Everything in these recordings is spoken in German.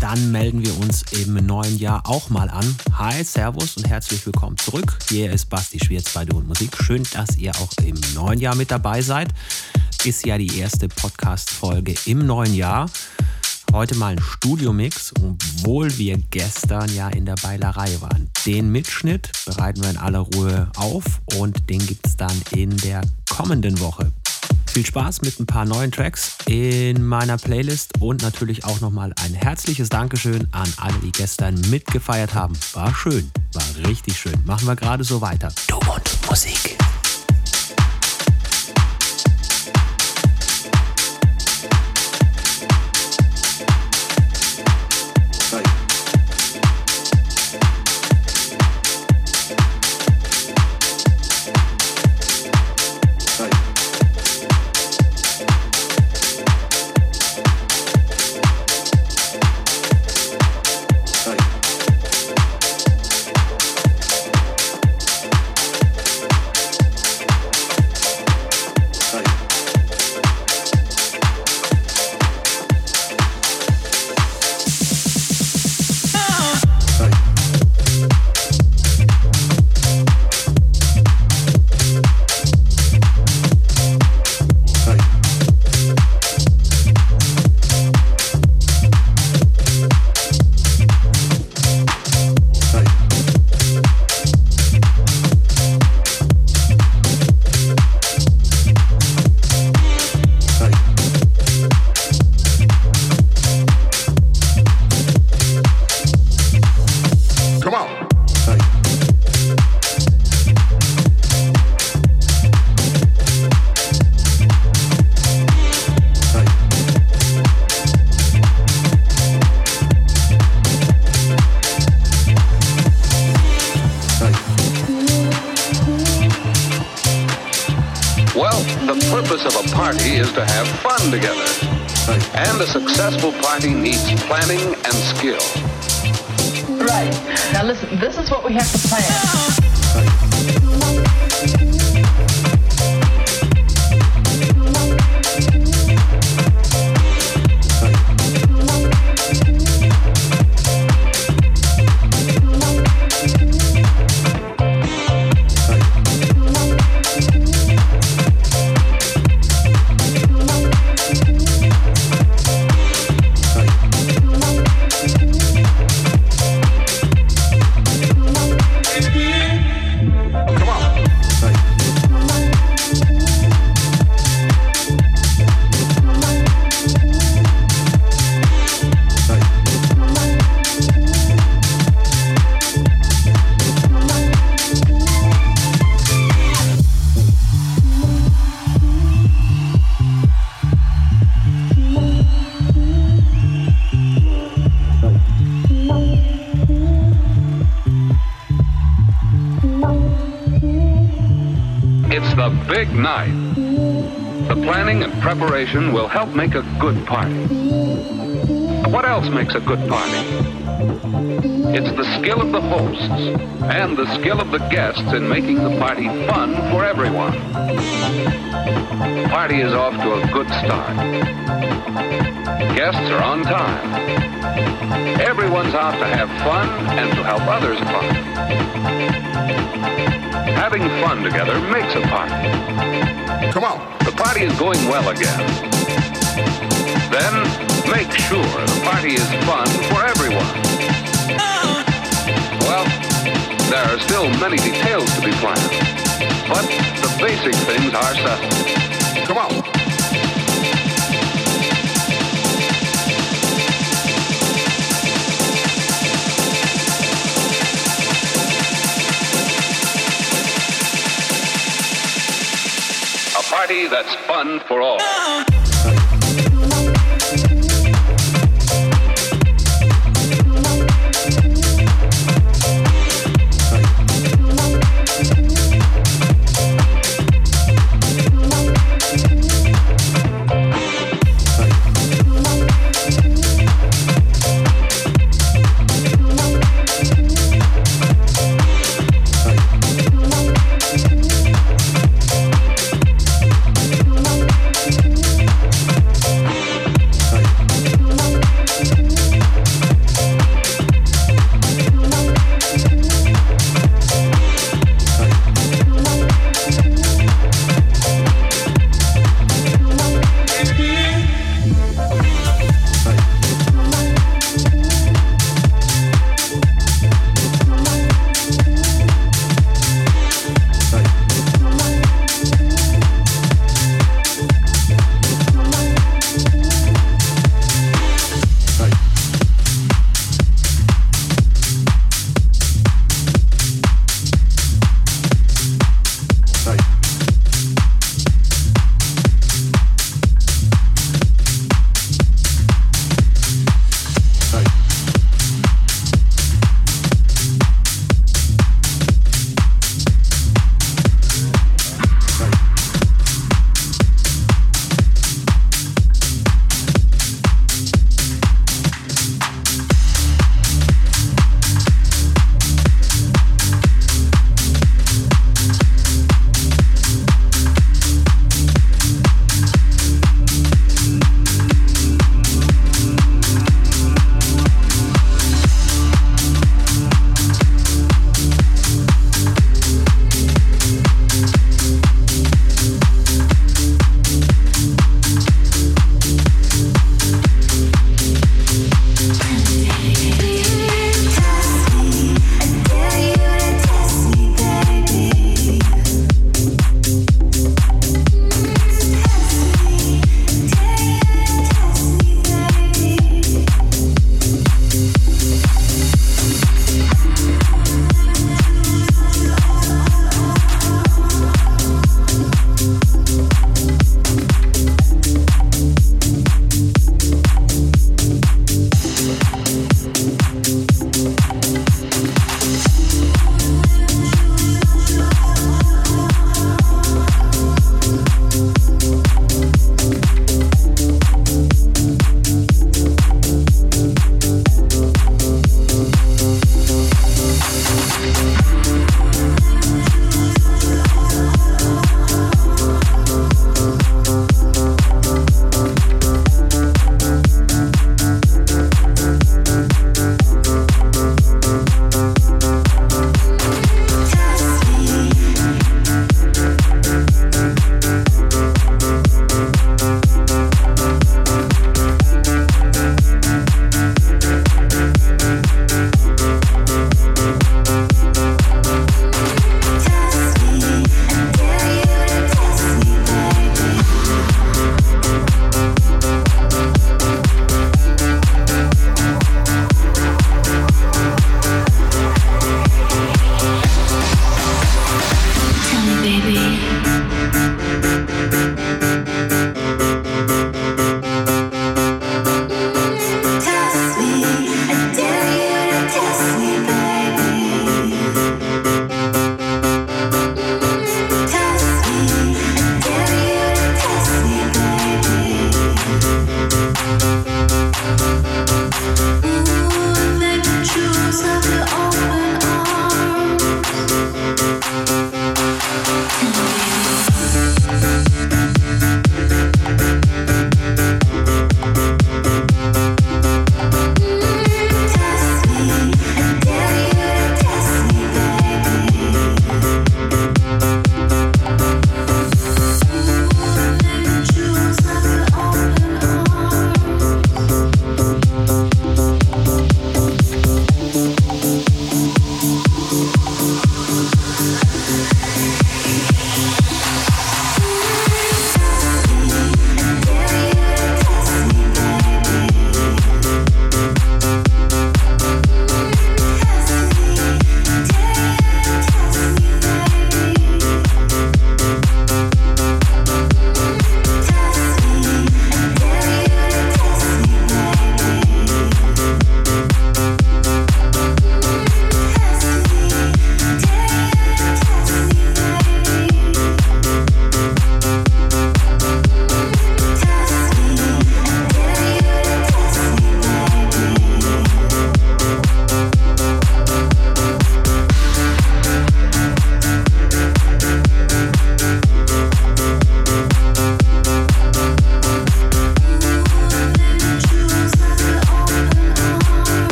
dann melden wir uns im neuen Jahr auch mal an. Hi, Servus und herzlich willkommen zurück. Hier ist Basti Schwierz bei Du und Musik. Schön, dass ihr auch im neuen Jahr mit dabei seid. Ist ja die erste Podcast-Folge im neuen Jahr. Heute mal ein Studiomix, obwohl wir gestern ja in der Beilerei waren. Den Mitschnitt bereiten wir in aller Ruhe auf und den gibt es dann in der kommenden Woche. Viel Spaß mit ein paar neuen Tracks in meiner Playlist und natürlich auch nochmal ein herzliches Dankeschön an alle, die gestern mitgefeiert haben. War schön, war richtig schön. Machen wir gerade so weiter. Du und Musik. purpose of a party is to have fun together. And a successful party needs planning and skill. Right. Now listen, this is what we have to plan. Preparation will help make a good party. What else makes a good party? It's the skill of the hosts and the skill of the guests in making the party fun for everyone. The party is off to a good start. Guests are on time. Everyone's out to have fun and to help others fun. Having fun together makes a party. Come on The party is going well again. Then make sure the party is fun for everyone. Well, there are still many details to be planned, but the basic things are settled. Come on. That's fun for all.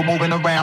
People moving around.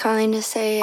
Calling to say.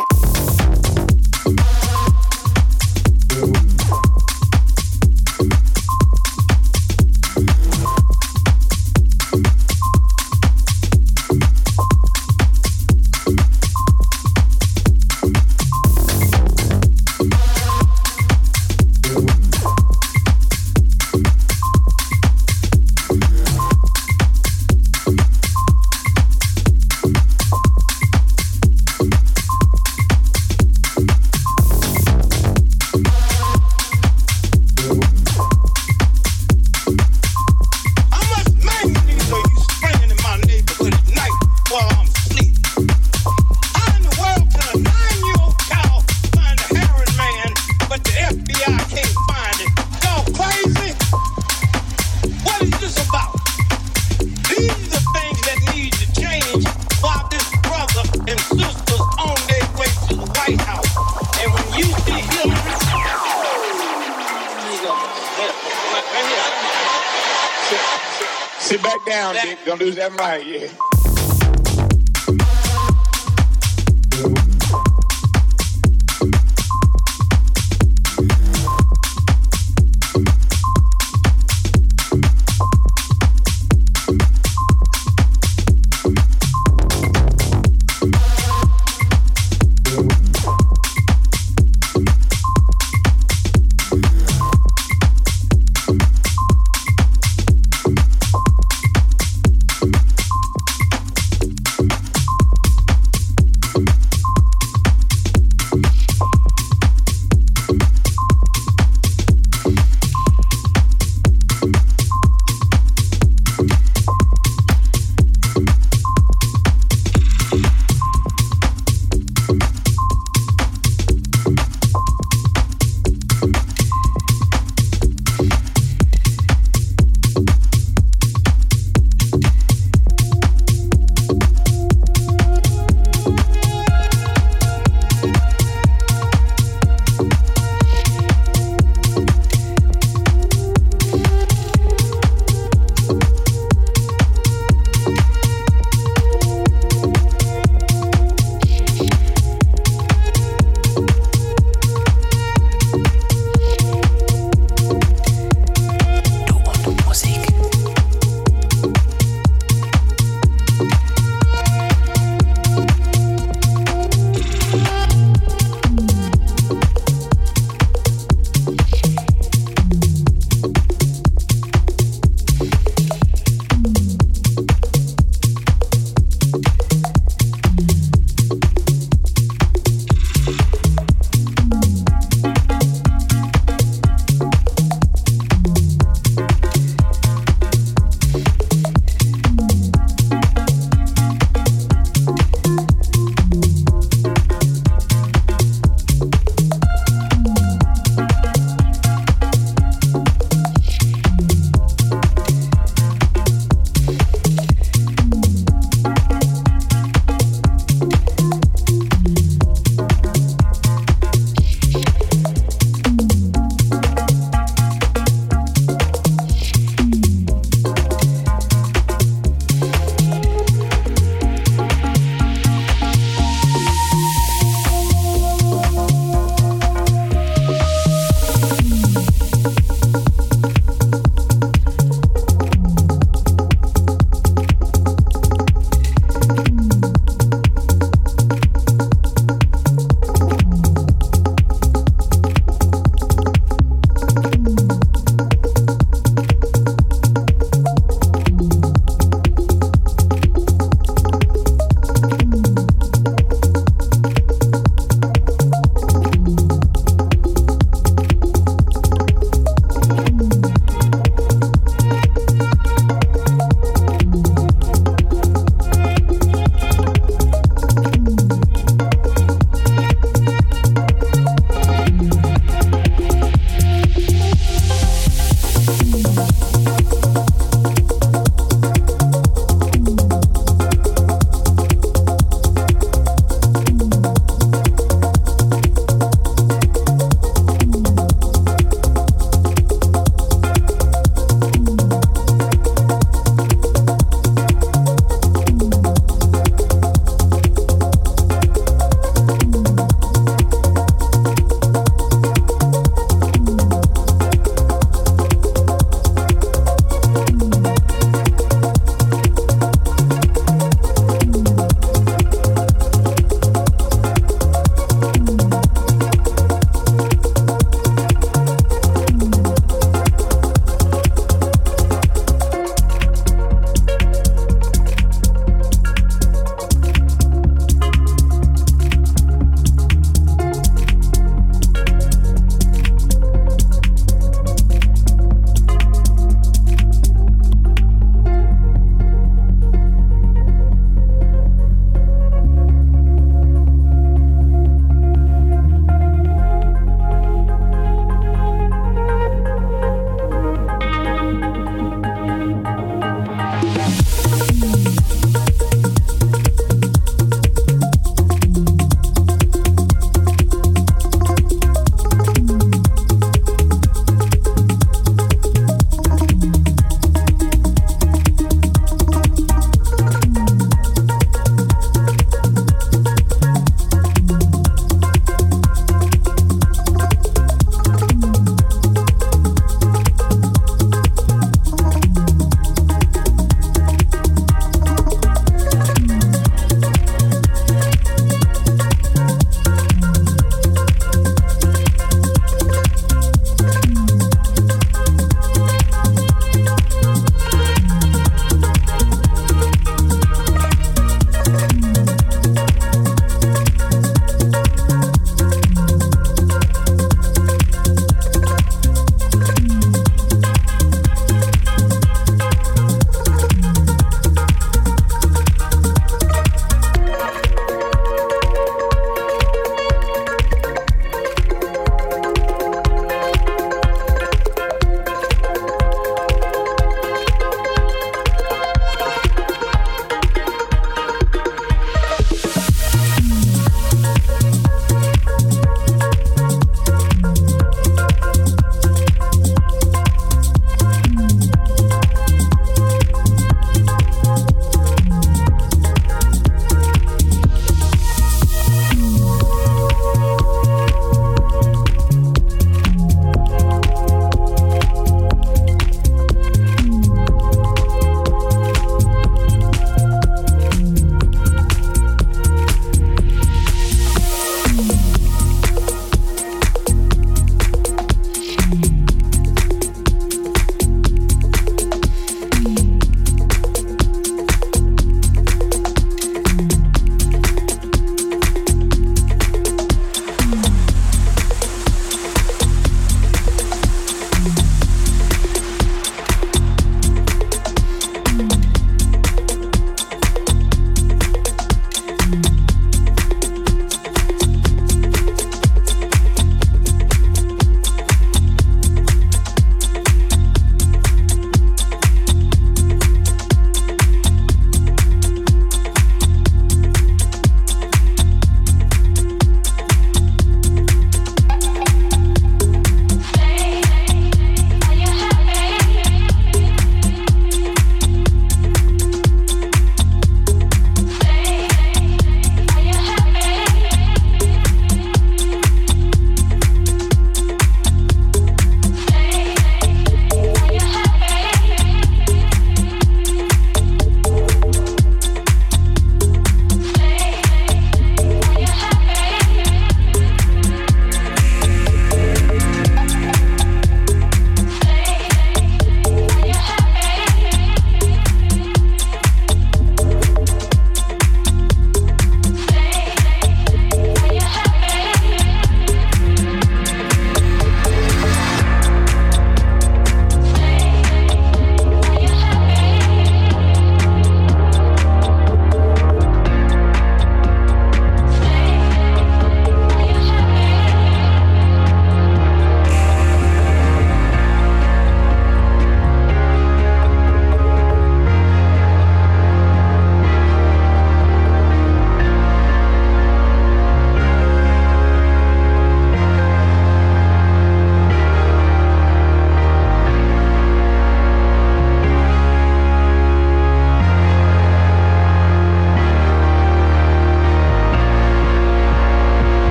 Sit back down, Dick. Don't do that mic, yeah.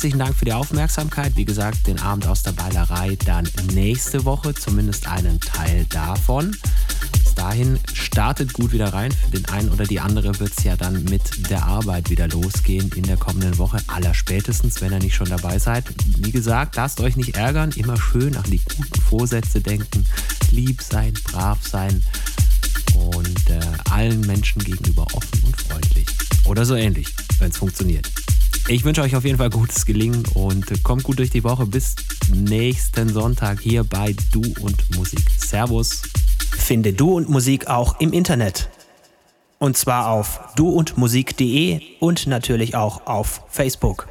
Herzlichen Dank für die Aufmerksamkeit. Wie gesagt, den Abend aus der Beilerei dann nächste Woche, zumindest einen Teil davon. Bis dahin startet gut wieder rein. Für den einen oder die andere wird es ja dann mit der Arbeit wieder losgehen in der kommenden Woche. Allerspätestens, wenn ihr nicht schon dabei seid. Wie gesagt, lasst euch nicht ärgern. Immer schön an die guten Vorsätze denken. Lieb sein, brav sein und äh, allen Menschen gegenüber offen und freundlich. Oder so ähnlich, wenn es funktioniert. Ich wünsche euch auf jeden Fall gutes Gelingen und kommt gut durch die Woche. Bis nächsten Sonntag hier bei Du und Musik. Servus. Finde Du und Musik auch im Internet. Und zwar auf duundmusik.de und natürlich auch auf Facebook.